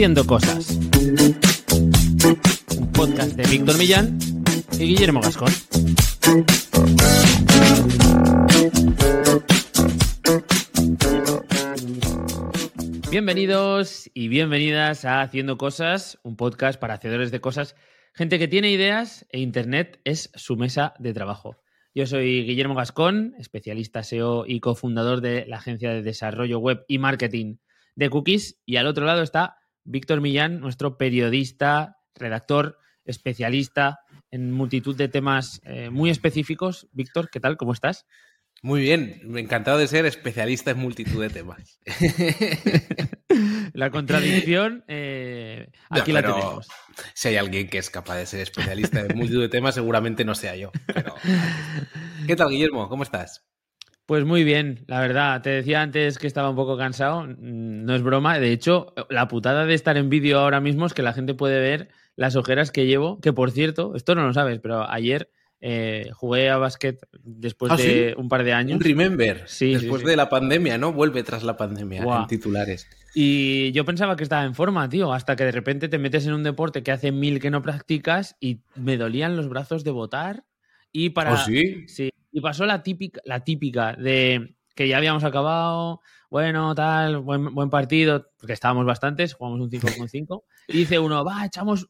Haciendo Cosas. Un podcast de Víctor Millán y Guillermo Gascón. Bienvenidos y bienvenidas a Haciendo Cosas, un podcast para hacedores de cosas, gente que tiene ideas e Internet es su mesa de trabajo. Yo soy Guillermo Gascón, especialista SEO y cofundador de la agencia de desarrollo web y marketing de Cookies. Y al otro lado está Víctor Millán, nuestro periodista, redactor, especialista en multitud de temas eh, muy específicos. Víctor, ¿qué tal? ¿Cómo estás? Muy bien, encantado de ser especialista en multitud de temas. la contradicción, eh, aquí la tenemos. Si hay alguien que es capaz de ser especialista en multitud de temas, seguramente no sea yo. ¿Qué tal, Guillermo? ¿Cómo estás? Pues muy bien, la verdad. Te decía antes que estaba un poco cansado. Mm, no es broma. De hecho, la putada de estar en vídeo ahora mismo es que la gente puede ver las ojeras que llevo. Que por cierto, esto no lo sabes, pero ayer eh, jugué a básquet después ¿Ah, de sí? un par de años. Un remember. Sí, Después sí, sí. de la pandemia, ¿no? Vuelve tras la pandemia en titulares. Y yo pensaba que estaba en forma, tío, hasta que de repente te metes en un deporte que hace mil que no practicas y me dolían los brazos de botar. Y para. ¿Oh, sí? Sí. Y pasó la típica, la típica de que ya habíamos acabado, bueno, tal, buen, buen partido, porque estábamos bastantes, jugamos un 5 con 5. Y dice uno, va, echamos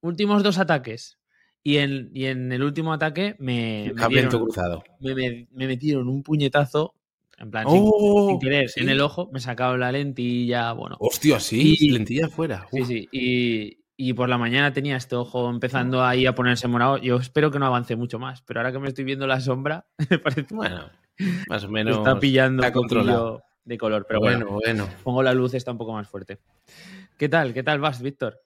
últimos dos ataques. Y en, y en el último ataque me, me, Campeonato dieron- cruzado. me- me- me metieron un puñetazo, en plan, sin- ¡Oh! sin querer, ¿Sí? en el ojo, me sacaron la lentilla, bueno. Hostia, sí, Y- lentilla fuera. Sí, sí. Y, y por la mañana tenía este ojo empezando ahí a ponerse morado. Yo espero que no avance mucho más, pero ahora que me estoy viendo la sombra, me parece Bueno, más o menos. está pillando está un de color. Pero bueno, bueno, bueno. pongo la luz, está un poco más fuerte. ¿Qué tal? ¿Qué tal vas, Víctor?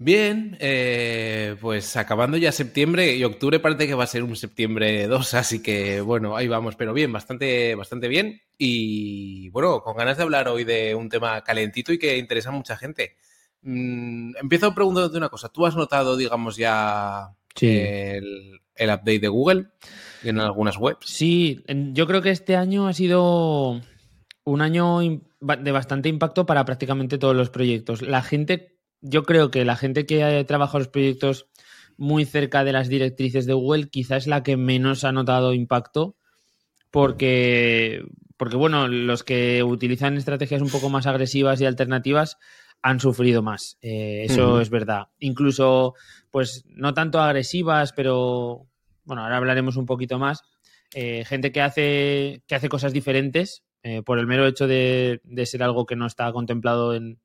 Bien, eh, pues acabando ya septiembre y octubre parece que va a ser un septiembre 2, así que bueno, ahí vamos, pero bien, bastante, bastante bien. Y bueno, con ganas de hablar hoy de un tema calentito y que interesa a mucha gente. Mm, empiezo preguntándote una cosa. ¿Tú has notado, digamos, ya el, el update de Google en algunas webs? Sí, yo creo que este año ha sido un año de bastante impacto para prácticamente todos los proyectos. La gente, yo creo que la gente que ha trabajado los proyectos muy cerca de las directrices de Google quizá es la que menos ha notado impacto porque, porque bueno, los que utilizan estrategias un poco más agresivas y alternativas han sufrido más. Eh, eso es verdad. Incluso, pues, no tanto agresivas, pero bueno, ahora hablaremos un poquito más. Eh, gente que hace, que hace cosas diferentes eh, por el mero hecho de, de ser algo que no está contemplado en,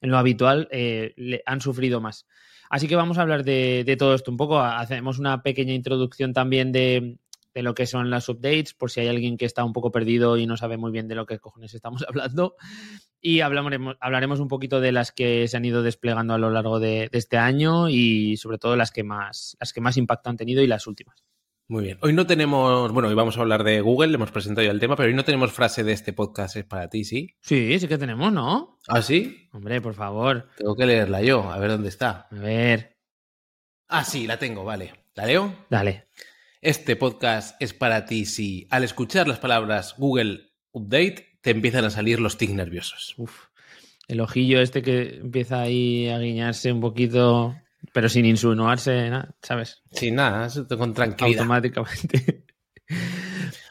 en lo habitual, le- han sufrido más. Así que vamos a hablar de, de todo esto un poco. Hacemos una pequeña introducción también de, de lo que son las updates, por si hay alguien que está un poco perdido y no sabe muy bien de lo que cojones estamos hablando. Y hablaremos, hablaremos un poquito de las que se han ido desplegando a lo largo de, de este año y sobre todo las que más, las que más impacto han tenido y las últimas. Muy bien. Hoy no tenemos, bueno, hoy vamos a hablar de Google, le hemos presentado ya el tema, pero hoy no tenemos frase de este podcast, es para ti, ¿sí? Sí, sí que tenemos, ¿no? ¿Ah, sí? Hombre, por favor. Tengo que leerla yo, a ver dónde está. A ver, Ah, sí, la tengo, vale. ¿La leo? dale. Este podcast es para ti si al escuchar las palabras Google Update te empiezan a salir los tics nerviosos. Uf, el ojillo este que empieza ahí a guiñarse un poquito, pero sin insinuarse, nada, ¿sabes? Sin nada, con tranquilidad. Automáticamente.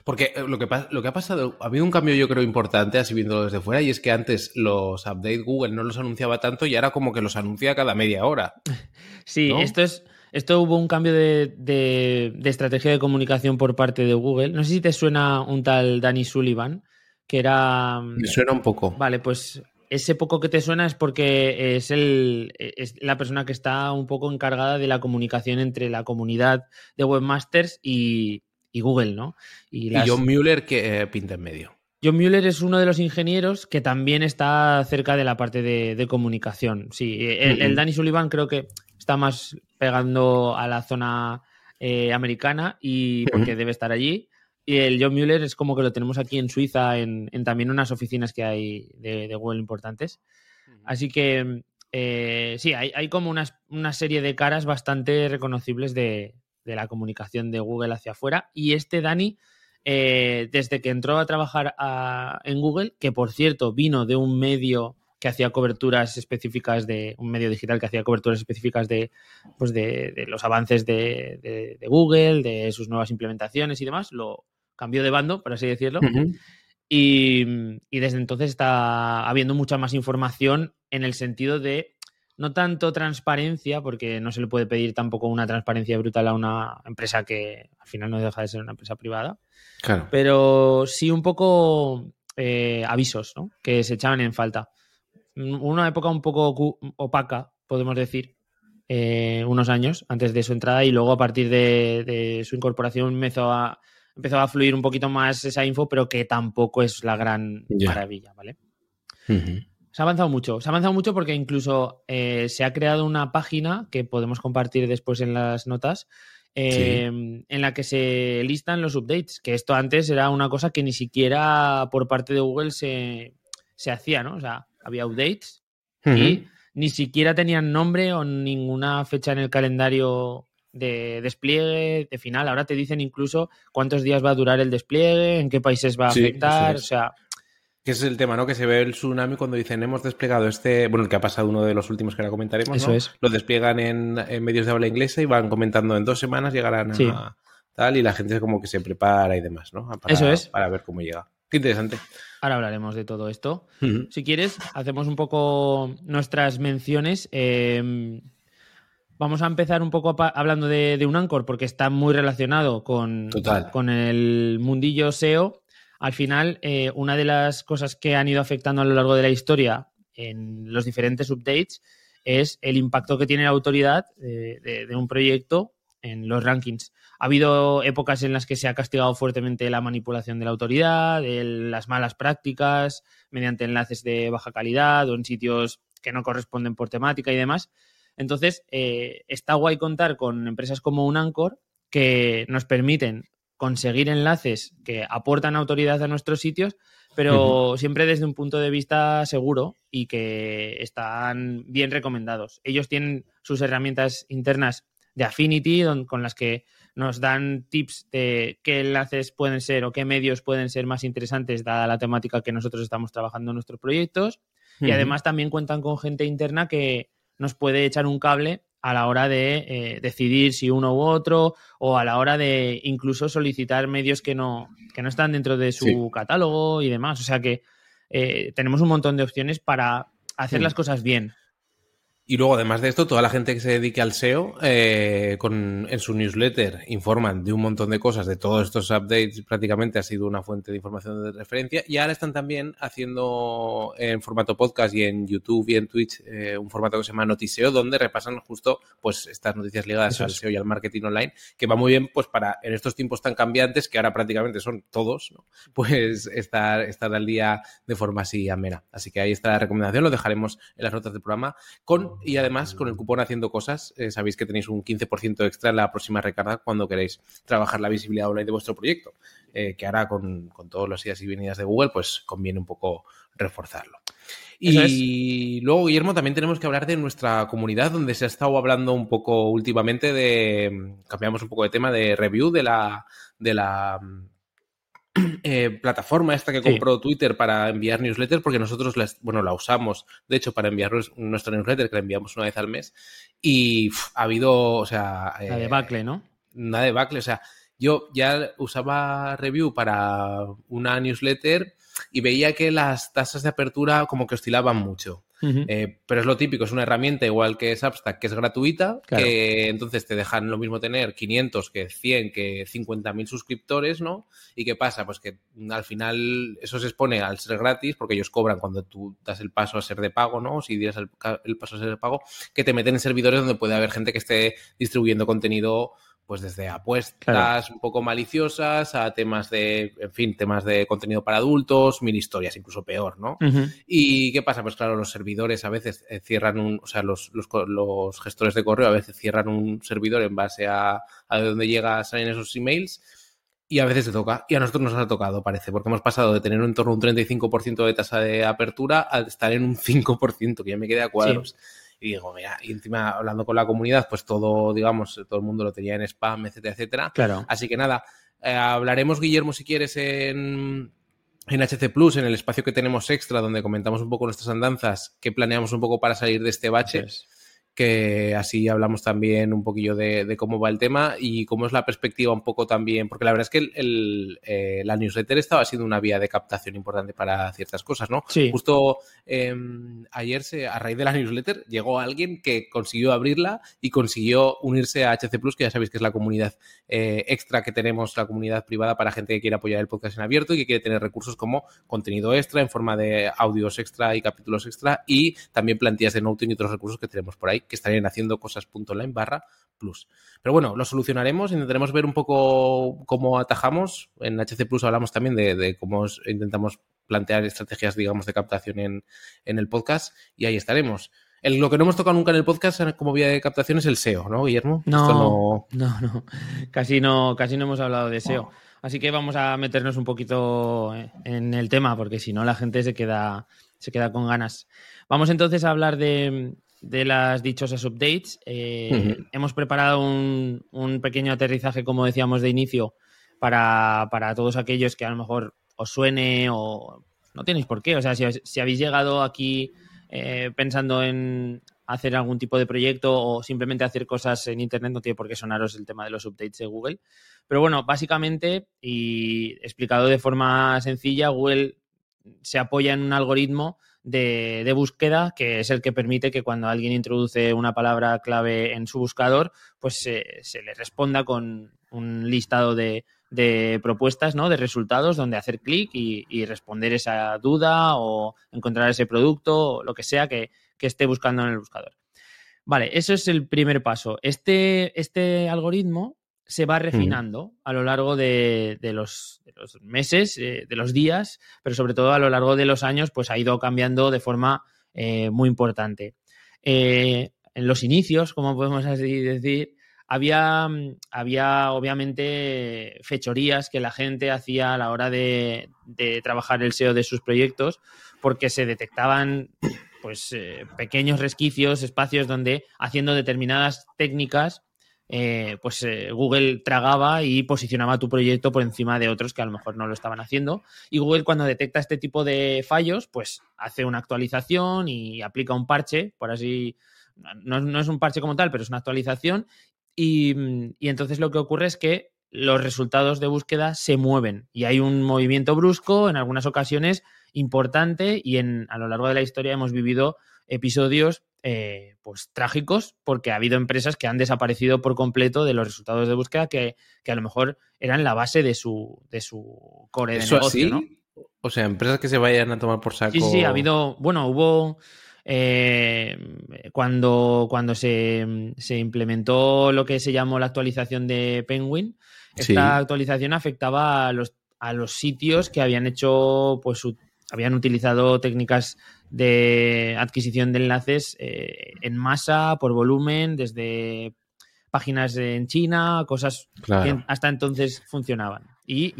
Porque eh, lo que, pa- lo que ha pasado, ha habido un cambio yo creo importante, así viéndolo desde fuera, y es que antes los updates Google no los anunciaba tanto y ahora como que los anuncia cada media hora. Sí, ¿No? esto es. Esto hubo un cambio de, de- de estrategia de comunicación por parte de Google. No sé si te suena un tal Danny Sullivan, que era. Me suena un poco. Vale, pues ese poco que te suena es porque es, el, es la persona que está un poco encargada de la comunicación entre la comunidad de webmasters y, y Google, ¿no? Y las- John Mueller que eh, pinta en medio. John Mueller es uno de los ingenieros que también está cerca de la parte de, de comunicación. Sí, el. Danny Sullivan creo que está más pegando a la zona eh, americana y porque debe estar allí. Y el John Mueller es como que lo tenemos aquí en Suiza, en, en también unas oficinas que hay de, de Google importantes. Así que eh, sí, hay, hay como unas- una serie de caras bastante reconocibles de, de la comunicación de Google hacia afuera. Y este Dani, eh, desde que entró a trabajar a- en Google, que por cierto vino de un medio que hacía coberturas específicas de un medio digital que hacía coberturas específicas de, pues de, los avances de, Google, de sus nuevas implementaciones y demás, lo cambió de bando, por así decirlo. y, y, desde entonces está habiendo mucha más información en el sentido de no tanto transparencia, porque no se le puede pedir tampoco una transparencia brutal a una empresa que al final no deja de ser una empresa privada. Claro. Pero sí un poco eh, avisos, ¿no? Que se echaban en falta. Una época un poco opaca, podemos decir, eh, unos años antes de su entrada y luego a partir de, su incorporación empezó a, empezó a fluir un poquito más esa info, pero que tampoco es la gran maravilla, ¿vale? Se ha avanzado mucho, se ha avanzado mucho porque incluso eh, se ha creado una página que podemos compartir después en las notas, em, en la que se listan los updates, que esto antes era una cosa que ni siquiera por parte de Google se, hacía, ¿no? O sea, había updates y ni siquiera tenían nombre o ninguna fecha en el calendario de despliegue, de final. Ahora te dicen incluso cuántos días va a durar el despliegue, en qué países va a afectar, o sea que es el tema, ¿no? Que se ve el tsunami cuando dicen hemos desplegado este, bueno, el que ha pasado uno de los últimos que ahora comentaremos, Eso es. Lo despliegan en, medios de habla inglesa y van comentando en dos semanas llegarán a tal y la gente como que se prepara y demás, ¿no? Para, Eso es. Para ver cómo llega. Qué interesante. Ahora hablaremos de todo esto. Si quieres, hacemos un poco nuestras menciones. Em, vamos a empezar un poco hablando de, de, un Anchor porque está muy relacionado con, con el mundillo SEO al final, eh, una de las cosas que han ido afectando a lo largo de la historia en los diferentes updates es el impacto que tiene la autoridad de, un proyecto en los rankings. Ha habido épocas en las que se ha castigado fuertemente la manipulación de la autoridad, las malas prácticas, mediante enlaces de baja calidad o en sitios que no corresponden por temática y demás. Entonces, eh, está guay contar con empresas como un Anchor que nos permiten conseguir enlaces que aportan autoridad a nuestros sitios, pero siempre desde un punto de vista seguro y que están bien recomendados. Ellos tienen sus herramientas internas de Affinity con las que nos dan tips de qué enlaces pueden ser o qué medios pueden ser más interesantes dada la temática que nosotros estamos trabajando en nuestros proyectos. Y además también cuentan con gente interna que nos puede echar un cable a la hora de eh, decidir si uno u otro o a la hora de incluso solicitar medios que no, que no están dentro de su catálogo y demás. O sea que eh, tenemos un montón de opciones para hacer las cosas bien. Y luego, además de esto, toda la gente que se dedique al SEO, eh, con, en su newsletter informan de un montón de cosas, de todos estos updates, prácticamente ha sido una fuente de información de referencia. Y ahora están también haciendo en formato podcast y en YouTube y en Twitch eh, un formato que se llama Notiseo, donde repasan justo pues estas noticias ligadas al SEO y al marketing online, que va muy bien pues para en estos tiempos tan cambiantes, que ahora prácticamente son todos, pues estar, estar al día de forma así amena. Así que ahí está la recomendación, lo dejaremos en las notas del programa con y además con el cupón haciendo cosas, eh, sabéis que tenéis un 15% extra en la próxima recarga cuando queréis trabajar la visibilidad online de vuestro proyecto, eh, que ahora con, todos los idas y venidas de Google, pues conviene un poco reforzarlo. Y luego, Guillermo, también tenemos que hablar de nuestra comunidad, donde se ha estado hablando un poco últimamente de, cambiamos un poco de tema, de review de la, de la eh, plataforma esta que compró Twitter para enviar newsletters, porque nosotros la, bueno, la usamos, de hecho, para enviar nuestra newsletter, que la enviamos una vez al mes, y ha habido, o sea... la eh, debacle, ¿no? Una debacle, o sea, yo ya usaba review para una newsletter y veía que las tasas de apertura como que oscilaban mucho. Eh, pero es lo típico, es una herramienta igual que Substack, que es gratuita, que entonces te dejan lo mismo tener 500 que 100, que 50.000 suscriptores, ¿no? ¿Y qué pasa? Pues que al final eso se expone al ser gratis, porque ellos cobran cuando tú das el paso a ser de pago, ¿no? Si dieras el, el paso a ser de pago, que te meten en servidores donde puede haber gente que esté distribuyendo contenido pues desde apuestas un poco maliciosas a temas de, en fin, temas de contenido para adultos, mil historias, incluso peor, ¿no? ¿Y qué pasa? Pues claro, los servidores a veces eh, cierran un, o sea, los, los, gestores de correo a veces cierran un servidor en base a, a donde llega, salen esos emails y a veces se toca. Y a nosotros nos ha tocado, parece, porque hemos pasado de tener en torno a un 35% de tasa de apertura a estar en un 5%, que ya me quedé a cuadros. Y digo, mira, y encima hablando con la comunidad, pues todo, digamos, todo el mundo lo tenía en spam, etcétera, etcétera. Claro. Así que nada, eh, hablaremos, Guillermo, si quieres, en, en HC Plus, en el espacio que tenemos extra, donde comentamos un poco nuestras andanzas, qué planeamos un poco para salir de este bache que así hablamos también un poquillo de, cómo va el tema y cómo es la perspectiva un poco también, porque la verdad es que el, eh, la newsletter estaba siendo una vía de captación importante para ciertas cosas, ¿no? Sí. Justo em, ayer, se, a raíz de la newsletter, llegó alguien que consiguió abrirla y consiguió unirse a HC Plus, que ya sabéis que es la comunidad eh, extra que tenemos, la comunidad privada para gente que quiere apoyar el podcast en abierto y que quiere tener recursos como contenido extra en forma de audios extra y capítulos extra y también plantillas de noting y otros recursos que tenemos por ahí que estarían haciendo cosas.online barra plus. Pero bueno, lo solucionaremos, intentaremos ver un poco cómo atajamos. En HC Plus hablamos también de, cómo intentamos plantear estrategias, digamos, de captación en, el podcast y ahí estaremos. lo que no hemos tocado nunca en el podcast como vía de captación es el SEO, ¿no, Guillermo? No, no, no, Casi no, casi no hemos hablado de SEO. Así que vamos a meternos un poquito en el tema, porque si no la gente se queda, se queda con ganas. Vamos entonces a hablar de, de las dichosas updates. Eh, hemos preparado un, pequeño aterrizaje, como decíamos de inicio, para, todos aquellos que a lo mejor os suene o no tenéis por qué. O sea, si, habéis llegado aquí eh, pensando en hacer algún tipo de proyecto o simplemente hacer cosas en Internet, no tiene por qué sonaros el tema de los updates de Google. Pero bueno, básicamente, y explicado de forma sencilla, Google se apoya en un algoritmo de, búsqueda, que es el que permite que cuando alguien introduce una palabra clave en su buscador, pues se, le responda con un listado de, propuestas, ¿no? De resultados donde hacer clic y, responder esa duda o encontrar ese producto o lo que sea que, esté buscando en el buscador. Vale, eso es el primer paso. Este, este algoritmo se va refinando a lo largo de, los, meses, eh, de los días, pero sobre todo a lo largo de los años, pues ha ido cambiando de forma eh, muy importante. Eh, en los inicios, como podemos así decir, había, había obviamente fechorías que la gente hacía a la hora de, de trabajar el SEO de sus proyectos, porque se detectaban pues pequeños resquicios, espacios donde haciendo determinadas técnicas eh, pues eh, Google tragaba y posicionaba tu proyecto por encima de otros que a lo mejor no lo estaban haciendo. Y Google cuando detecta este tipo de fallos, pues hace una actualización y aplica un parche, por así, no, es un parche como tal, pero es una actualización. Y, y entonces lo que ocurre es que los resultados de búsqueda se mueven y hay un movimiento brusco en algunas ocasiones importante y en, a lo largo de la historia hemos vivido episodios eh, pues trágicos porque ha habido empresas que han desaparecido por completo de los resultados de búsqueda que, a lo mejor eran la base de su, de su core de negocio. O sea, empresas que se vayan a tomar por saco. Sí, sí, ha habido, bueno, hubo eh, cuando, cuando se, implementó lo que se llamó la actualización de Penguin, esta actualización afectaba a los, a los sitios que habían hecho, pues habían utilizado técnicas de adquisición de enlaces eh, en masa, por volumen, desde páginas en China, cosas que hasta entonces funcionaban. Y,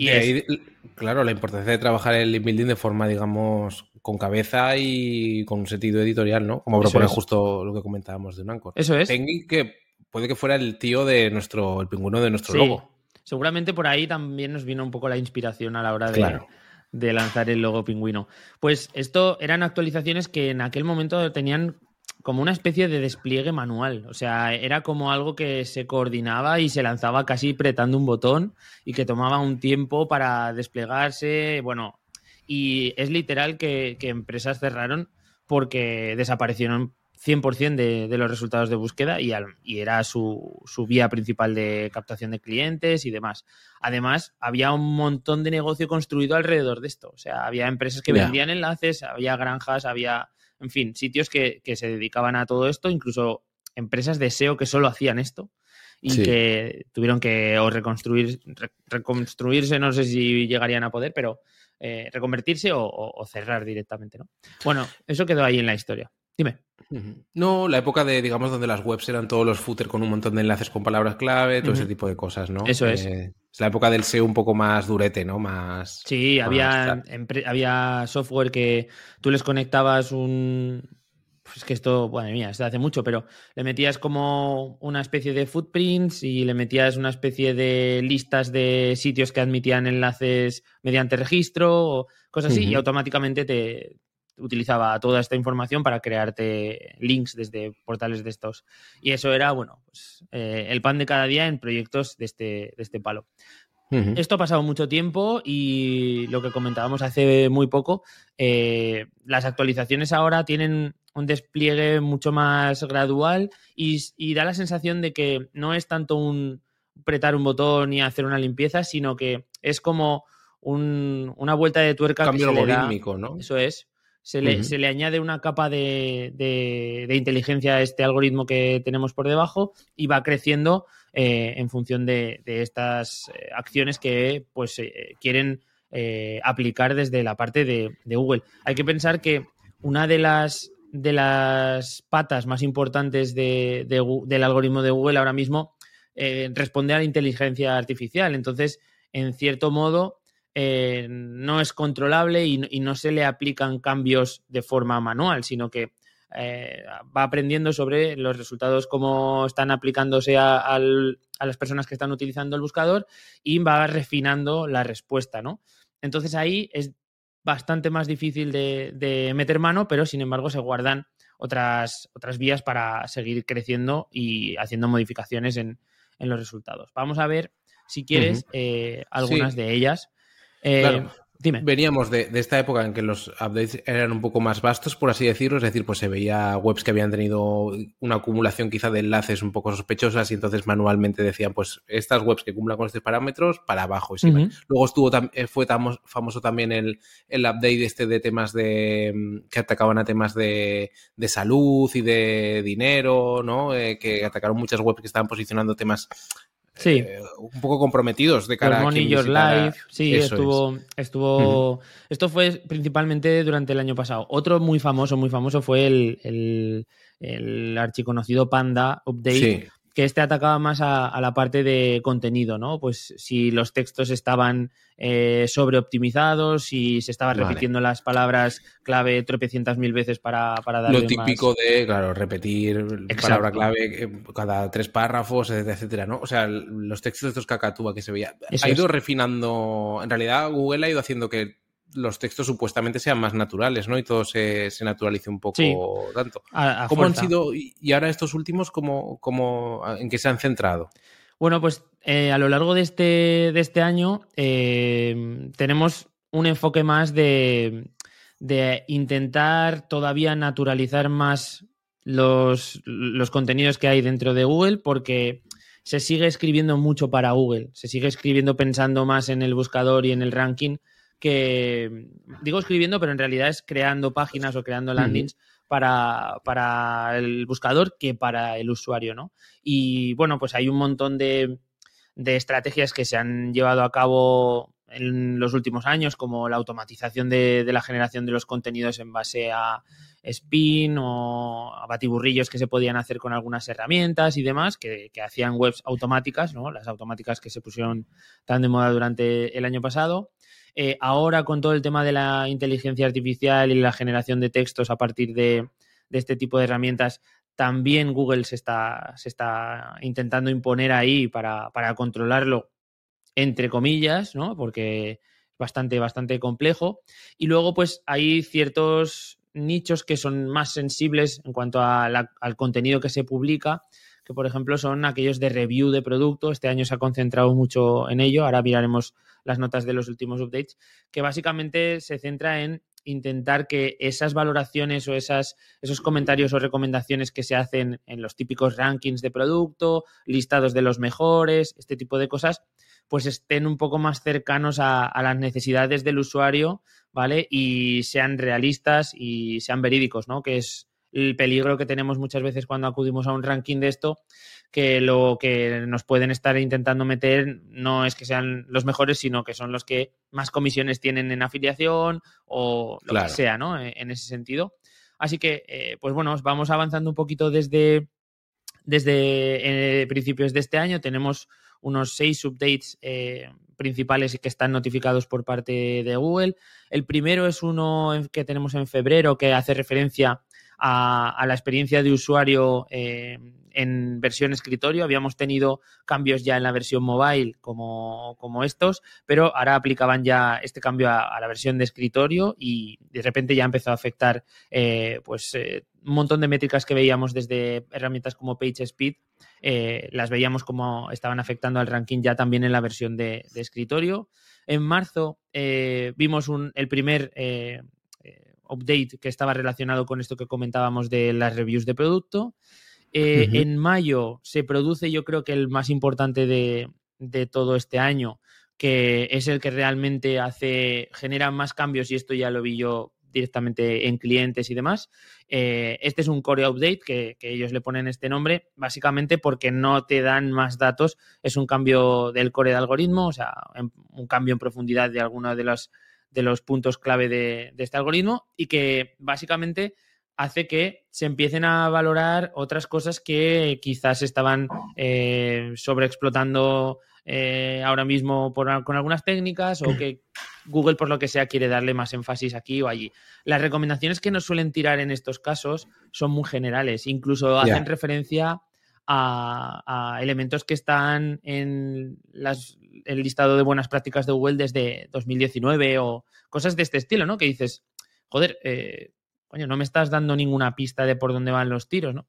claro, la importancia de trabajar el link building de forma, digamos, con cabeza y con un sentido editorial, ¿no? Como proponer justo lo que comentábamos de un Eso es. que puede que fuera el tío de nuestro, el pingüino de nuestro logo. Seguramente por ahí también nos vino un poco la inspiración a la hora de, de lanzar el logo pingüino. Pues esto eran actualizaciones que en aquel momento tenían como una especie de despliegue manual. O sea, era como algo que se coordinaba y se lanzaba casi apretando un botón y que tomaba un tiempo para desplegarse. Bueno, y es literal que, que empresas cerraron porque desaparecieron 100% de, de, los resultados de búsqueda y, y era su, su, vía principal de captación de clientes y demás. Además, había un montón de negocio construido alrededor de esto. O sea, había empresas que vendían enlaces, había granjas, había, en fin, sitios que, que, se dedicaban a todo esto, incluso empresas de SEO que solo hacían esto y que tuvieron que o reconstruir, reconstruirse, no sé si llegarían a poder, pero eh, reconvertirse o, o cerrar directamente, ¿no? Bueno, eso quedó ahí en la historia. Dime. No, la época de, digamos, donde las webs eran todos los footer con un montón de enlaces con palabras clave, todo ese tipo de cosas, ¿no? Eso es. Eh, es la época del SEO un poco más durete, ¿no? Más. Sí, había, había software que tú les conectabas un, pues que esto, bueno, mía, se hace mucho, pero le metías como una especie de footprints y le metías una especie de listas de sitios que admitían enlaces mediante registro o cosas así, y automáticamente te utilizaba toda esta información para crearte links desde portales de estos. Y eso era, bueno, pues, eh, el pan de cada día en proyectos de este, de este palo. Esto ha pasado mucho tiempo y lo que comentábamos hace muy poco, eh, las actualizaciones ahora tienen un despliegue mucho más gradual y, da la sensación de que no es tanto un apretar un botón y hacer una limpieza, sino que es como una vuelta de tuerca. Cambio algorítmico, ¿no? Eso es. Se le, añade una capa de, inteligencia a este algoritmo que tenemos por debajo y va creciendo eh, en función de, estas eh, acciones que pues eh, quieren aplicar desde la parte de, Google. Hay que pensar que una de las de las patas más importantes del algoritmo de Google ahora mismo responde a la inteligencia artificial. Entonces, en cierto modo, eh, no es controlable y, no se le aplican cambios de forma manual, sino que eh, va aprendiendo sobre los resultados, cómo están aplicándose a, las personas que están utilizando el buscador y va refinando la respuesta, ¿no? Entonces ahí es bastante más difícil de, meter mano, pero sin embargo se guardan otras, otras vías para seguir creciendo y haciendo modificaciones en, los resultados. Vamos a ver, si quieres, eh, algunas de ellas. Eh, Veníamos de, esta época en que los updates eran un poco más vastos, por así decirlo, es decir, pues se veía webs que habían tenido una acumulación quizá de enlaces un poco sospechosas y entonces manualmente decían, pues estas webs que cumplan con estos parámetros, para abajo. Y Luego estuvo eh, fue famoso también el, el, update este de temas de mm, que atacaban a temas de, salud y de dinero, ¿no? Eh, que atacaron muchas webs que estaban posicionando temas sí. Eh, un poco comprometidos de cara a Your Life, sí, estuvo, estuvo esto fue principalmente durante el año pasado. Otro muy famoso, muy famoso fue el, el, el archiconocido Panda Update, que este atacaba más a, la parte de contenido, ¿no? Pues si los textos estaban eh, sobreoptimizados, si se estaban repitiendo las palabras clave tropecientas mil veces para, para darle Lo típico de, claro, repetir palabra clave eh, cada tres párrafos, etcétera, etcétera, ¿no? O sea, los textos de estos cacatúa que se veía. ha ido refinando, en realidad Google ha ido haciendo que los textos supuestamente sean más naturales, ¿no? Y todo se, naturalice un poco tanto. ¿Cómo han sido, y ahora estos últimos, cómo, cómo, en qué se han centrado? Bueno, pues eh, a lo largo de este, de este año eh, tenemos un enfoque más de, de, intentar todavía naturalizar más los, los contenidos que hay dentro de Google, porque se sigue escribiendo mucho para Google, se sigue escribiendo pensando más en el buscador y en el ranking que digo escribiendo, pero en realidad es creando páginas o creando landings para, para, el buscador que para el usuario, ¿no? Y bueno, pues hay un montón de, de estrategias que se han llevado a cabo en los últimos años, como la automatización de, de, la generación de los contenidos en base a spin o a batiburrillos que se podían hacer con algunas herramientas y demás, que, que hacían webs automáticas, ¿no? Las automáticas que se pusieron tan de moda durante el año pasado. Eh, ahora con todo el tema de la inteligencia artificial y la generación de textos a partir de, este tipo de herramientas, también Google se está, intentando imponer ahí para, controlarlo, entre comillas, ¿no? Porque es bastante, bastante complejo. Y luego, pues, hay ciertos nichos que son más sensibles en cuanto al contenido que se publica, que por ejemplo son aquellos de review de producto. Este año se ha concentrado mucho en ello. Ahora miraremos las notas de los últimos updates, que básicamente se centra en intentar que esas valoraciones o esas, esos comentarios o recomendaciones que se hacen en los típicos rankings de producto, listados de los mejores, este tipo de cosas, pues estén un poco más cercanos a, a las necesidades del usuario, ¿vale? Y sean realistas y sean verídicos, ¿no? Que es el peligro que tenemos muchas veces cuando acudimos a un ranking de esto, que lo que nos pueden estar intentando meter no es que sean los mejores, sino que son los que más comisiones tienen en afiliación o lo que sea, ¿no? E, en ese sentido. Así que, eh, pues bueno, vamos avanzando un poquito desde, desde eh, principios de este año. Tenemos unos seis updates eh, principales que están notificados por parte de Google. El primero es uno que tenemos en febrero que hace referencia a, la experiencia de usuario eh, en versión escritorio. Habíamos tenido cambios ya en la versión mobile como, como estos, pero ahora aplicaban ya este cambio a, la versión de escritorio y de repente ya empezó a afectar eh, pues, eh, un montón de métricas que veíamos desde herramientas como PageSpeed. Las veíamos como estaban afectando al ranking ya también en la versión de, escritorio. En marzo vimos un, el primer update que estaba relacionado con esto que comentábamos de las reviews de producto. Eh, en mayo se produce, yo creo que el más importante de, todo este año, que es el que realmente hace, genera más cambios, y esto ya lo vi yo directamente en clientes y demás. Eh, este es un core update que, ellos le ponen este nombre, básicamente porque no te dan más datos. Es un cambio del core de algoritmo, o sea, un cambio en profundidad de alguno de los, de los puntos clave de, de este algoritmo y que básicamente hace que se empiecen a valorar otras cosas que quizás estaban eh, sobreexplotando eh, ahora mismo con algunas técnicas o que Google, por lo que sea, quiere darle más énfasis aquí o allí. Las recomendaciones que nos suelen tirar en estos casos son muy generales, incluso hacen referencia a, elementos que están en el listado de buenas prácticas de Google desde 2019 o cosas de este estilo, ¿no? Que dices, joder, eh, coño, no me estás dando ninguna pista de por dónde van los tiros, ¿no?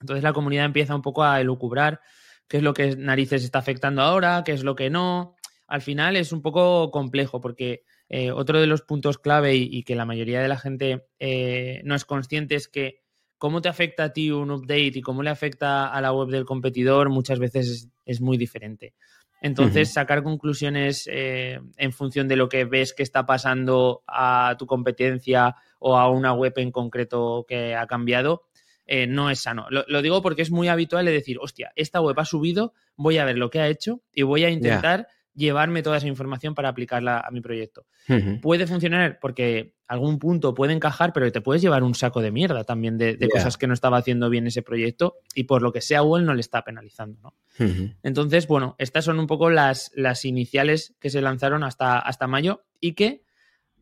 Entonces la comunidad empieza un poco a elucubrar qué es lo que narices está afectando ahora, qué es lo que no. Al final es un poco complejo porque eh, otro de los puntos clave y, que la mayoría de la gente eh, no es consciente es que cómo te afecta a ti un update y cómo le afecta a la web del competidor muchas veces es, muy diferente. Entonces, sacar conclusiones eh, en función de lo que ves que está pasando a tu competencia o a una web en concreto que ha cambiado, eh, no es sano. Lo, digo porque es muy habitual de decir, hostia, esta web ha subido, voy a ver lo que ha hecho y voy a intentar llevarme toda esa información para aplicarla a mi proyecto. Puede funcionar porque algún punto puede encajar, pero te puedes llevar un saco de mierda también de, cosas que no estaba haciendo bien ese proyecto y por lo que sea Google no le está penalizando. ¿no? Entonces, bueno, estas son un poco las, las iniciales que se lanzaron hasta, hasta mayo y que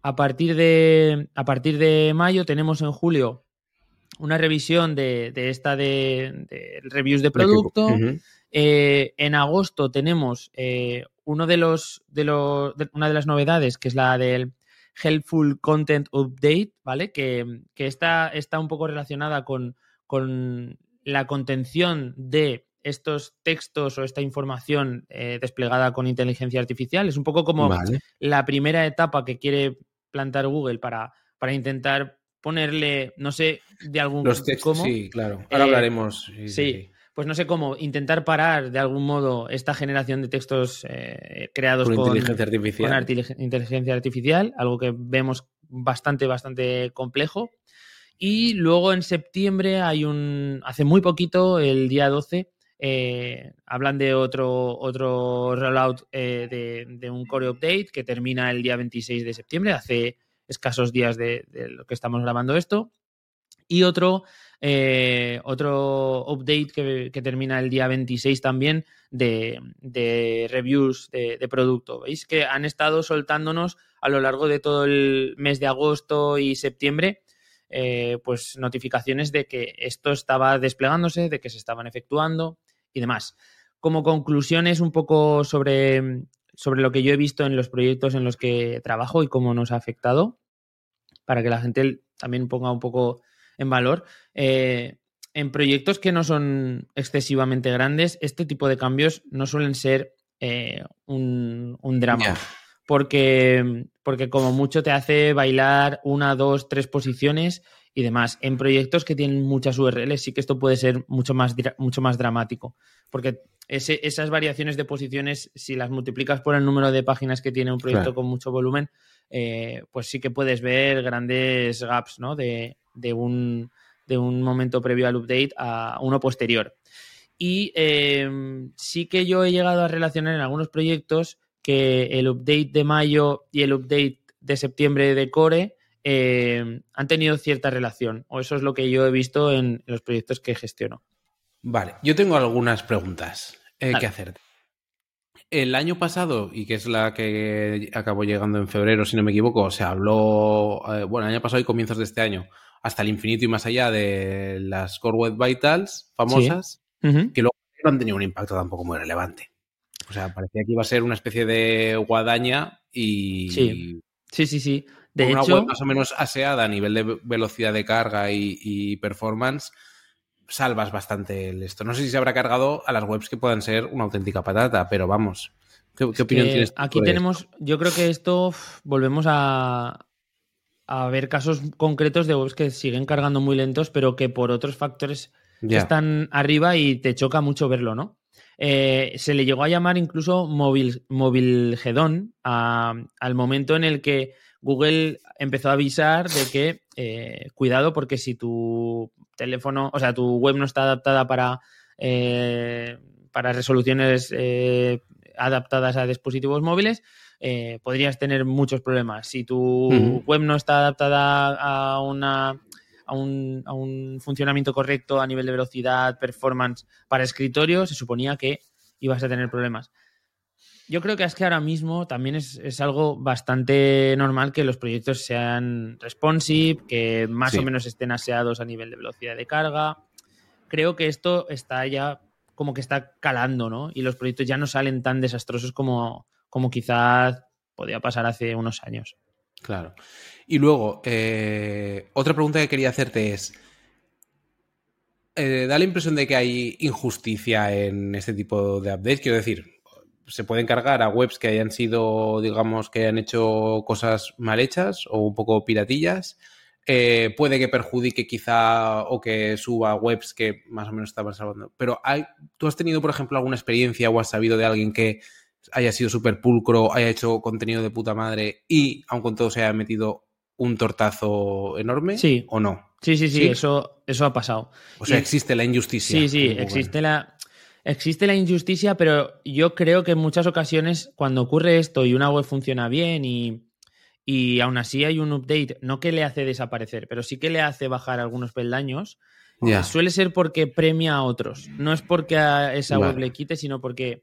a partir de, a partir de mayo tenemos en julio una revisión de, esta de, reviews de producto. Eh, en agosto tenemos eh, uno de los, de los una de las novedades, que es la del Helpful Content Update, ¿vale? Que, está, está, un poco relacionada con, con, la contención de estos textos o esta información eh, desplegada con inteligencia artificial. Es un poco como la primera etapa que quiere plantar Google para, para intentar ponerle, no sé, de algún Los textos, sí, claro. Ahora eh, hablaremos. Sí, pues no sé cómo intentar parar de algún modo esta generación de textos eh, creados con, inteligencia artificial. inteligencia artificial, algo que vemos bastante, bastante complejo. Y luego en septiembre hay un, hace muy poquito, el día 12, eh, hablan de otro, otro rollout eh, de, un core update que termina el día 26 de septiembre, hace escasos días de, lo que estamos grabando esto. Y otro, eh, otro update que, termina el día 26 también de, reviews de, producto. Veis que han estado soltándonos a lo largo de todo el mes de agosto y septiembre. pues notificaciones de que esto estaba desplegándose, de que se estaban efectuando, y demás. Como conclusiones un poco sobre, sobre lo que yo he visto en los proyectos en los que trabajo y cómo nos ha afectado, para que la gente también ponga un poco en valor. Eh, en proyectos que no son excesivamente grandes, este tipo de cambios no suelen ser eh, un, drama. Porque, porque como mucho te hace bailar una, dos, tres posiciones y demás. En proyectos que tienen muchas URLs sí que esto puede ser mucho más, mucho más dramático, porque esas variaciones de posiciones, si las multiplicas por el número de páginas que tiene un proyecto con mucho volumen, eh, pues sí que puedes ver grandes gaps ¿no? de, un, de un momento previo al update a uno posterior. Y em, sí que yo he llegado a relacionar en algunos proyectos que el update de mayo y el update de septiembre de Core eh, han tenido cierta relación, o eso es lo que yo he visto en, los proyectos que gestiono. Vale, yo tengo algunas preguntas eh, que hacerte. El año pasado, y que es la que acabó llegando en febrero, si no me equivoco, se habló, eh, bueno, el año pasado y comienzos de este año, hasta el infinito y más allá de las Core Web Vitals famosas, que luego no han tenido un impacto tampoco muy relevante. O sea, parecía que iba a ser una especie de guadaña y... Sí, sí, sí. sí. De una hecho, web más o menos aseada a nivel de velocidad de carga y, y performance, salvas bastante el esto. No sé si se habrá cargado a las webs que puedan ser una auténtica patata, pero vamos. ¿Qué, qué opinión tienes? Aquí tenemos, yo creo que esto volvemos a, a ver casos concretos de webs que siguen cargando muy lentos, pero que por otros factores están arriba y te choca mucho verlo, ¿no? Eh, se le llegó a llamar incluso móvil, a- al momento en el que Google empezó a avisar de que eh, cuidado porque si tu teléfono, o sea, tu web no está adaptada para, eh, para resoluciones adaptadas a dispositivos móviles, eh, podrías tener muchos problemas. Si tu web no está adaptada a una a un, a un funcionamiento correcto a nivel de velocidad, performance para escritorio, se suponía que ibas a tener problemas. Yo creo que es que ahora mismo también es, es algo bastante normal que los proyectos sean responsive, que más Sí. o menos estén aseados a nivel de velocidad de carga. Creo que esto está ya como que está calando, ¿no? Y los proyectos ya no salen tan desastrosos como, como quizás podía pasar hace unos años. Claro. Y luego, eh, otra pregunta que quería hacerte es, eh, da la impresión de que hay injusticia en este tipo de updates. Quiero decir, se pueden cargar a webs que hayan sido, digamos, que hayan hecho cosas mal hechas o un poco piratillas. Eh, puede que perjudique quizá o que suba webs que más o menos estaban salvando. Pero hay, ¿tú has tenido, por ejemplo, alguna experiencia o has sabido de alguien que haya sido súper pulcro, haya hecho contenido de puta madre y, aun con todo, se haya metido un tortazo enorme? Sí. ¿O no? Sí, sí, sí, ¿Sí? Eso, eso ha pasado. O sea, Y- existe la injusticia. Sí, sí, existe la, existe la injusticia, pero yo creo que en muchas ocasiones cuando ocurre esto y una web funciona bien y, y aún así hay un update, no que le hace desaparecer, pero sí que le hace bajar algunos peldaños, Ya. suele ser porque premia a otros. No es porque a esa Vale. web le quite, sino porque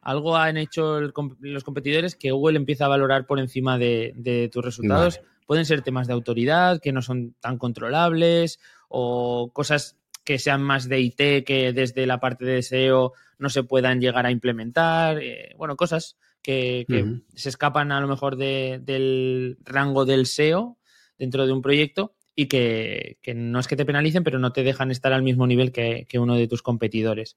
algo han hecho el los competidores que Google empieza a valorar por encima de, de tus resultados. Vale. Pueden ser temas de autoridad que no son tan controlables o cosas que sean más de IT que desde la parte de SEO no se puedan llegar a implementar. eh, bueno, cosas que, se escapan a lo mejor de- del rango del SEO dentro de un proyecto y que, que no es que te penalicen, pero no te dejan estar al mismo nivel que, que uno de tus competidores.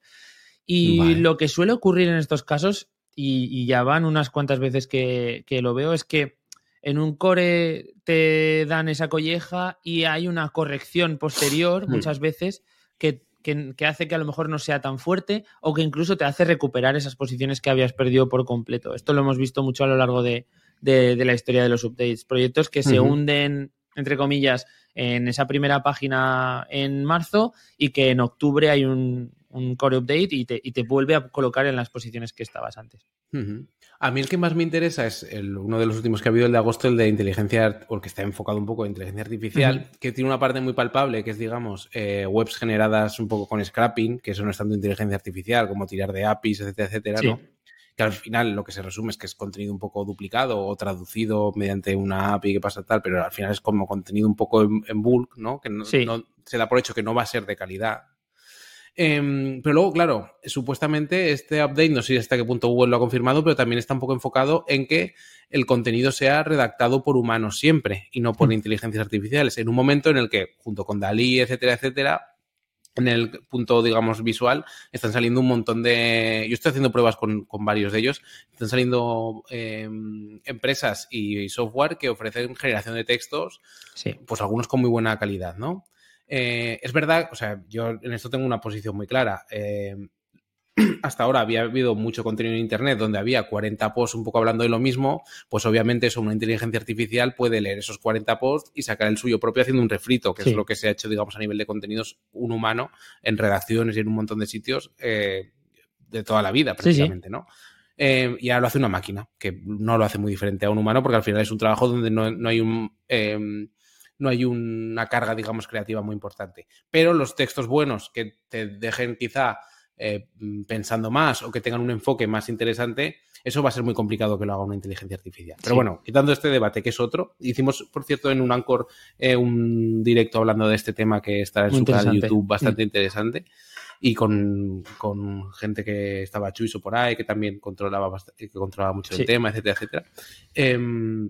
Y Vale. lo que suele ocurrir en estos casos, y, y ya van unas cuantas veces que, que lo veo, es que en un core te dan esa colleja y hay una corrección posterior Hmm. muchas veces que, que- que hace que a lo mejor no sea tan fuerte o que incluso te hace recuperar esas posiciones que habías perdido por completo. Esto lo hemos visto mucho a lo largo de, de- de la historia de los updates. Proyectos que se hunden, entre comillas, en esa primera página en marzo y que en octubre hay un, un core update y te, y te vuelve a colocar en las posiciones que estabas antes. A mí el que más me interesa es el, uno de los últimos que ha habido, el de agosto, el de inteligencia, o el que está enfocado un poco en inteligencia artificial, que tiene una parte muy palpable, que es, digamos, eh, webs generadas un poco con scrapping, que eso no es tanto inteligencia artificial, como tirar de APIs, etcétera, etcétera, Sí. ¿no? Que al final lo que se resume es que es contenido un poco duplicado o traducido mediante una API que pasa tal, pero al final es como contenido un poco en, en bulk, ¿no? Que no, Sí. no- se da por hecho que no va a ser de calidad. Em, pero luego, claro, supuestamente este update, no sé hasta qué punto Google lo ha confirmado, pero también está un poco enfocado en que el contenido sea redactado por humanos siempre y no por Mm. inteligencias artificiales. En un momento en el que, junto con Dalí, etcétera, etcétera, en el punto, digamos, visual, están saliendo un montón de... Yo estoy haciendo pruebas con, con varios de ellos. Están saliendo em, empresas y software que ofrecen generación de textos Sí. pues algunos con muy buena calidad, ¿no? Eh, es verdad, o sea, yo en esto tengo una posición muy clara. Eh, hasta ahora había habido mucho contenido en Internet donde había 40 posts un poco hablando de lo mismo, pues obviamente eso, una inteligencia artificial puede leer esos 40 posts y sacar el suyo propio haciendo un refrito, que Sí. es lo que se ha hecho, digamos, a nivel de contenidos un humano en redacciones y en un montón de sitios eh, de toda la vida, Sí, sí. precisamente, ¿no? Eh, y ahora lo hace una máquina, que no lo hace muy diferente a un humano, porque al final es un trabajo donde no, no hay un. eh, no hay una carga, digamos, creativa muy importante. Pero los textos buenos que te dejen quizá eh, pensando más o que tengan un enfoque más interesante, eso va a ser muy complicado que lo haga una inteligencia artificial. Pero bueno, quitando este debate, que es otro, hicimos, por cierto, en un Anchor eh, un directo hablando de este tema que está en su canal de YouTube bastante mm. interesante y con, gente que estaba chuiso por ahí, que también controlaba, que controlaba mucho el tema, etcétera, etcétera. Em,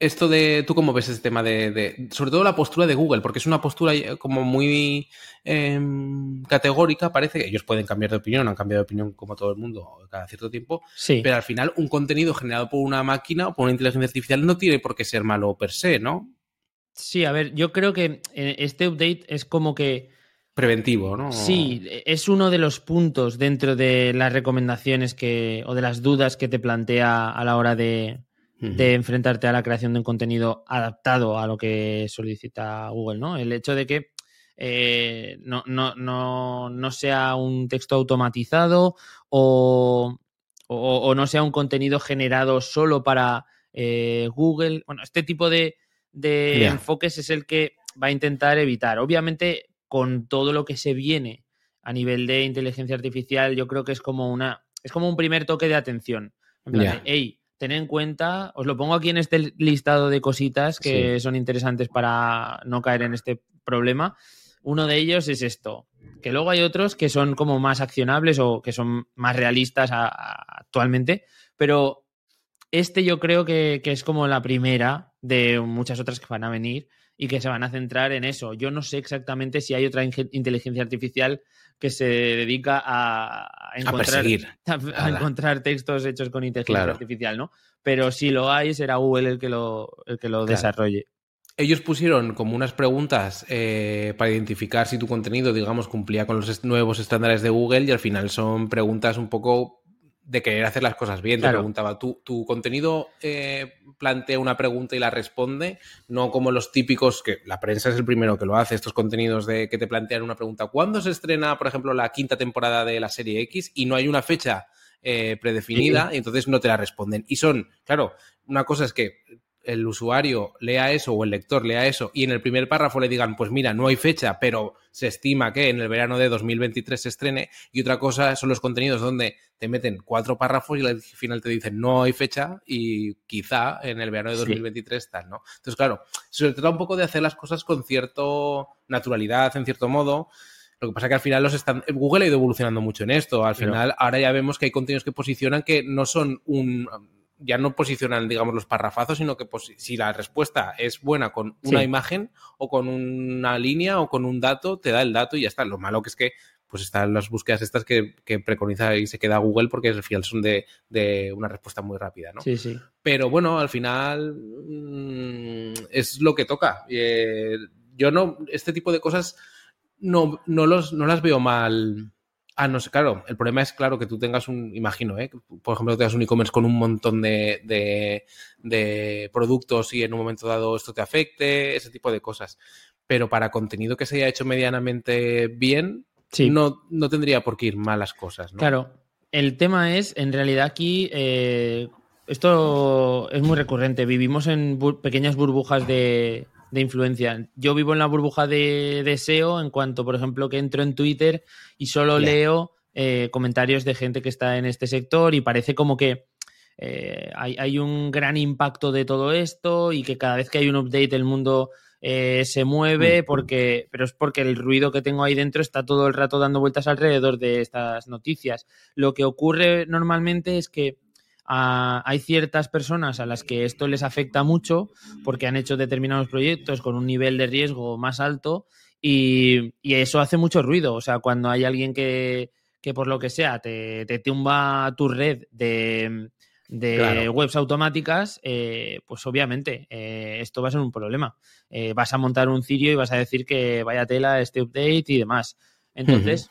esto de, ¿tú cómo ves ese tema de, sobre todo la postura de Google? Porque es una postura como muy em, categórica, parece que ellos pueden cambiar de opinión, han cambiado de opinión como todo el mundo cada cierto tiempo, sí. pero al final un contenido generado por una máquina o por una inteligencia artificial no tiene por qué ser malo per se, ¿no? Sí, a ver, yo creo que eh, este update es como que... Preventivo, ¿no? Sí, es uno de los puntos dentro de las recomendaciones que, o de las dudas que te plantea a la hora de, de enfrentarte a la creación de un contenido adaptado a lo que solicita Google, ¿no? El hecho de que eh, no, no, no, no, sea un texto automatizado o, o, no sea un contenido generado solo para eh, Google. Bueno, este tipo de, de enfoques es el que va a intentar evitar. Obviamente, con todo lo que se viene a nivel de inteligencia artificial, yo creo que es como una. Es como un primer toque de atención. En plan, hey, ten en cuenta, os lo pongo aquí en este listado de cositas que son interesantes para no caer en este problema. Uno de ellos es esto, que luego hay otros que son como más accionables o que son más realistas actualmente, pero este yo creo que, que, es como la primera de muchas otras que van a venir y que se van a centrar en eso. Yo no sé exactamente si hay otra inteligencia artificial que se dedica a, encontrar, a, encontrar textos hechos con inteligencia artificial, ¿no? Pero si lo hay, será Google el que lo, el que lo desarrolle. Ellos pusieron como unas preguntas eh, para identificar si tu contenido, digamos, cumplía con los nuevos estándares de Google y al final son preguntas un poco de querer hacer las cosas bien. Te preguntaba, ¿tu, tu contenido eh, plantea una pregunta y la responde? No como los típicos, que la prensa es el primero que lo hace, estos contenidos de que te plantean una pregunta. ¿Cuándo se estrena, por ejemplo, la quinta temporada de la serie X y no hay una fecha eh, predefinida y entonces no te la responden? Y son, claro, una cosa es que el usuario lea eso o el lector lea eso y en el primer párrafo le digan, pues mira, no hay fecha, pero se estima que en el verano de 2023 se estrene. Y otra cosa son los contenidos donde te meten cuatro párrafos y al final te dicen no hay fecha y quizá en el verano de 2023 tal, ¿no? Entonces, claro, se trata un poco de hacer las cosas con cierta naturalidad, en cierto modo. Lo que pasa es que al final los están... Google ha ido evolucionando mucho en esto. Al final, ahora ya vemos que hay contenidos que posicionan que no son un ya no posicionan, digamos, los parrafazos, sino que si la respuesta es buena con una imagen o con una línea o con un dato, te da el dato y ya está. Lo malo que es que pues están las búsquedas estas que, preconiza y se queda Google porque al final son de, una respuesta muy rápida, ¿no? Sí, sí. Pero bueno, al final mm, es lo que toca. Eh, yo no, este tipo de cosas no, no, los, no las veo mal Ah, no sé, claro. El problema es, claro, que tú tengas un, imagino, ¿eh? por ejemplo, tengas un e-commerce con un montón de, productos y en un momento dado esto te afecte, ese tipo de cosas. Pero para contenido que se haya hecho medianamente bien, no, no tendría por qué ir malas cosas. ¿no? Claro. El tema es, en realidad aquí, eh, esto es muy recurrente. Vivimos en pequeñas burbujas de, de influencia. Yo vivo en la burbuja de, deseo en cuanto, por ejemplo, que entro en Twitter y solo leo eh, comentarios de gente que está en este sector y parece como que eh, hay, un gran impacto de todo esto y que cada vez que hay un update el mundo eh, se mueve, porque, pero es porque el ruido que tengo ahí dentro está todo el rato dando vueltas alrededor de estas noticias. Lo que ocurre normalmente es que hay ciertas personas a las que esto les afecta mucho porque han hecho determinados proyectos con un nivel de riesgo más alto y, eso hace mucho ruido. O sea, cuando hay alguien que, por lo que sea te, tumba tu red de, webs automáticas, eh, pues obviamente eh, esto va a ser un problema. Eh, vas a montar un cirio y vas a decir que vaya tela este update y demás. Entonces,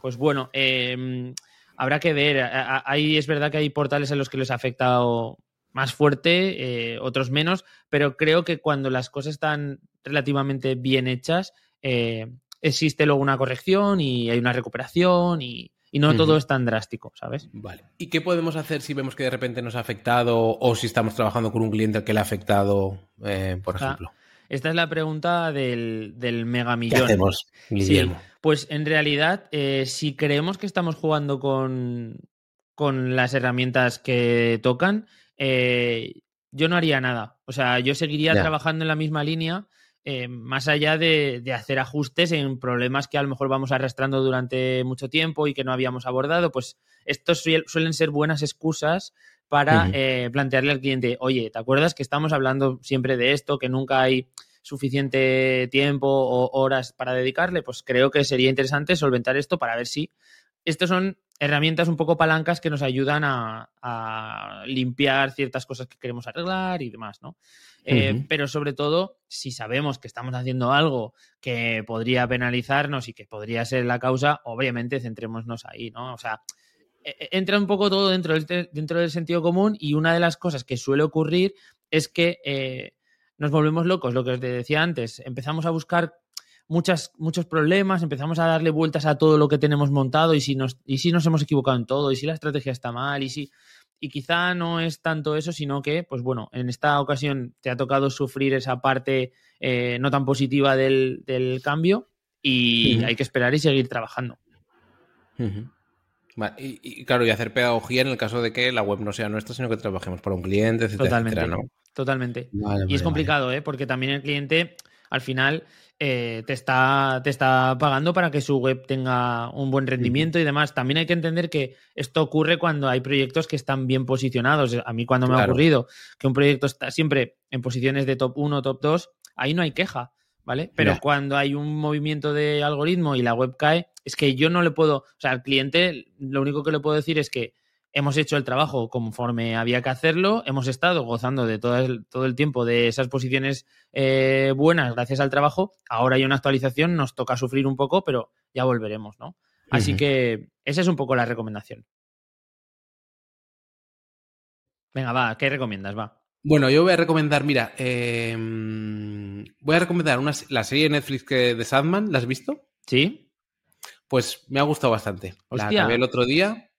pues bueno, em, habrá que ver. Ahí es verdad que hay portales en los que les ha afectado más fuerte, eh, otros menos, pero creo que cuando las cosas están relativamente bien hechas, eh, existe luego una corrección y hay una recuperación y, no todo es tan drástico, ¿sabes? Vale. ¿Y qué podemos hacer si vemos que de repente nos ha afectado o si estamos trabajando con un cliente al que le ha afectado, eh, por ejemplo? Esta es la pregunta del, del mega millón. ¿Qué hacemos? Sí, pues en realidad, eh, si creemos que estamos jugando con, con las herramientas que tocan, eh, yo no haría nada. O sea, yo seguiría trabajando en la misma línea, eh, más allá de, de hacer ajustes en problemas que a lo mejor vamos arrastrando durante mucho tiempo y que no habíamos abordado. Pues estos suel- suelen ser buenas excusas para eh, plantearle al cliente, oye, ¿te acuerdas que estamos hablando siempre de esto, que nunca hay suficiente tiempo o horas para dedicarle? Pues creo que sería interesante solventar esto para ver si estas son herramientas un poco palancas que nos ayudan a, a limpiar ciertas cosas que queremos arreglar y demás, ¿no? Eh. Pero sobre todo, si sabemos que estamos haciendo algo que podría penalizarnos y que podría ser la causa, obviamente centrémonos ahí, ¿no? O sea, entra un poco todo dentro del, dentro del sentido común y una de las cosas que suele ocurrir es que eh, nos volvemos locos, lo que os decía antes, empezamos a buscar muchas, muchos problemas, empezamos a darle vueltas a todo lo que tenemos montado y si nos, y si nos hemos equivocado en todo y si la estrategia está mal y si... Y quizá no es tanto eso, sino que, pues bueno, en esta ocasión te ha tocado sufrir esa parte eh, no tan positiva del, del cambio y hay que esperar y seguir trabajando. Y, y, claro, y hacer pedagogía en el caso de que la web no sea nuestra, sino que trabajemos para un cliente, etcétera, Totalmente. etcétera, ¿no? Totalmente. Vale, Y vale, es complicado, ¿eh? Porque también el cliente al final eh, te, está, te está pagando para que su web tenga un buen rendimiento y demás. También hay que entender que esto ocurre cuando hay proyectos que están bien posicionados. A mí cuando me ha ocurrido que un proyecto está siempre en posiciones de top 1, top 2, ahí no hay queja, ¿vale? Pero cuando hay un movimiento de algoritmo y la web cae, es que yo no le puedo, o sea, al cliente lo único que le puedo decir es que hemos hecho el trabajo conforme había que hacerlo, hemos estado gozando de todo el, todo el tiempo de esas posiciones eh, buenas gracias al trabajo, ahora hay una actualización, nos toca sufrir un poco, pero ya volveremos, ¿no? Así que esa es un poco la recomendación. Venga, va, ¿qué recomiendas? Va. Bueno, yo voy a recomendar, mira, eh, voy a recomendar una, la serie de Netflix que, de Sandman, ¿la has visto? ¿Sí? Pues me ha gustado bastante. La acabé el otro día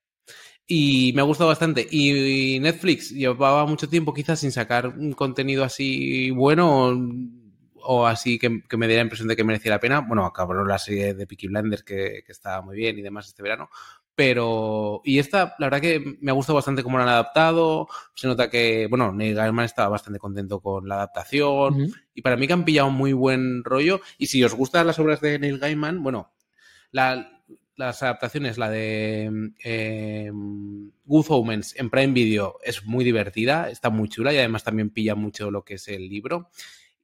y me ha gustado bastante. Y Netflix llevaba mucho tiempo quizás sin sacar un contenido así bueno o, o así que, que me diera la impresión de que merecía la pena. Bueno, acabó la serie de Peaky Blinders que, que estaba muy bien y demás este verano. Pero, y esta, la verdad que me ha gustado bastante cómo la han adaptado. Se nota que, bueno, Neil Gaiman estaba bastante contento con la adaptación. Y para mí que han pillado un muy buen rollo. Y si os gustan las obras de Neil Gaiman, bueno, la- las adaptaciones, la de eh, Good Omens en Prime Video es muy divertida, está muy chula y además también pilla mucho lo que es el libro.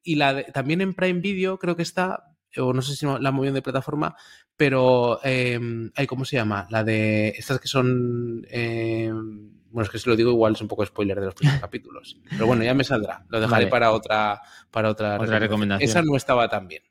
Y la de- también en Prime Video creo que está, o no sé si la movieron de plataforma, pero, eh, ay, ¿cómo se llama? La de estas que son... eh, bueno, es que si lo digo igual es un poco spoiler de los primeros capítulos. Pero bueno, ya me saldrá. Lo dejaré Vale. para otra, para otra, Otra recomendación. Esa no estaba tan bien.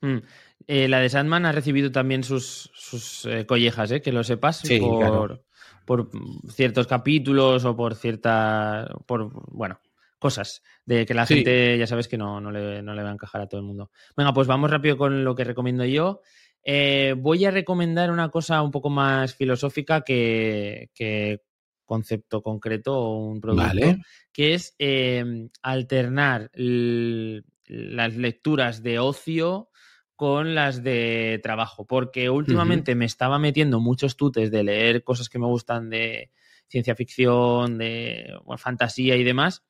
Mm. Eh, la de Sandman ha recibido también sus, sus eh, collejas, ¿eh? que lo sepas, Sí, por, claro. por ciertos capítulos o por ciertas, por, bueno, cosas de que la Sí. gente ya sabes que no, no, le, no le va a encajar a todo el mundo. Venga, pues vamos rápido con lo que recomiendo yo. Eh, voy a recomendar una cosa un poco más filosófica que, que concepto concreto o un producto Vale. que es eh, alternar las lecturas de ocio con las de trabajo, porque últimamente me estaba metiendo muchos tutes de leer cosas que me gustan de ciencia ficción, de bueno, fantasía y demás,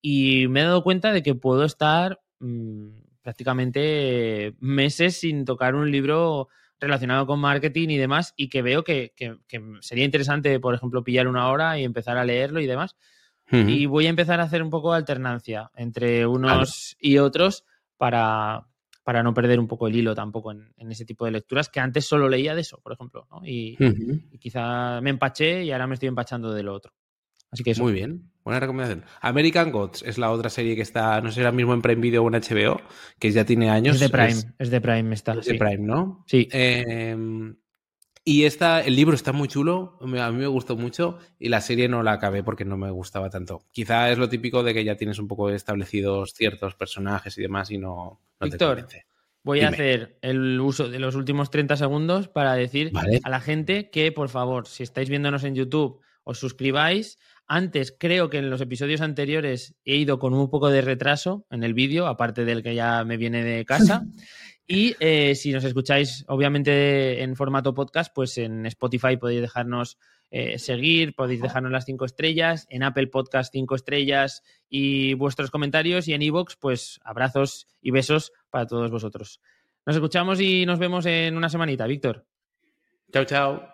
y me he dado cuenta de que puedo estar mm, prácticamente meses sin tocar un libro relacionado con marketing y demás, y que veo que, que- que sería interesante, por ejemplo, pillar una hora y empezar a leerlo y demás. Y voy a empezar a hacer un poco de alternancia entre unos y otros para, para no perder un poco el hilo tampoco en, en ese tipo de lecturas, que antes solo leía de eso, por ejemplo, ¿no? y, y quizá me empaché y ahora me estoy empachando de lo otro. Así que eso. Muy bien, buena recomendación. American Gods es la otra serie que está, no sé si ahora mismo en Prime Video o en HBO, que ya tiene años. es de Prime, Es, es, de Prime está. es de sí. Prime, ¿no? Sí. Eh, y esta, el libro está muy chulo, a mí me gustó mucho y la serie no la acabé porque no me gustaba tanto. Quizá es lo típico de que ya tienes un poco establecidos ciertos personajes y demás y no, no te Víctor, convence. Voy a hacer el uso de los últimos 30 segundos para decir Vale. a la gente que, por favor, si estáis viéndonos en YouTube, os suscribáis, Antes, creo que en los episodios anteriores he ido con un poco de retraso en el vídeo, aparte del que ya me viene de casa. Y eh, si nos escucháis, obviamente, en formato podcast, pues en Spotify podéis dejarnos eh, seguir, podéis dejarnos las cinco estrellas, en Apple Podcast cinco estrellas y vuestros comentarios, y en iVoox, pues abrazos y besos para todos vosotros. Nos escuchamos y nos vemos en una semanita, Víctor. Chao, chao.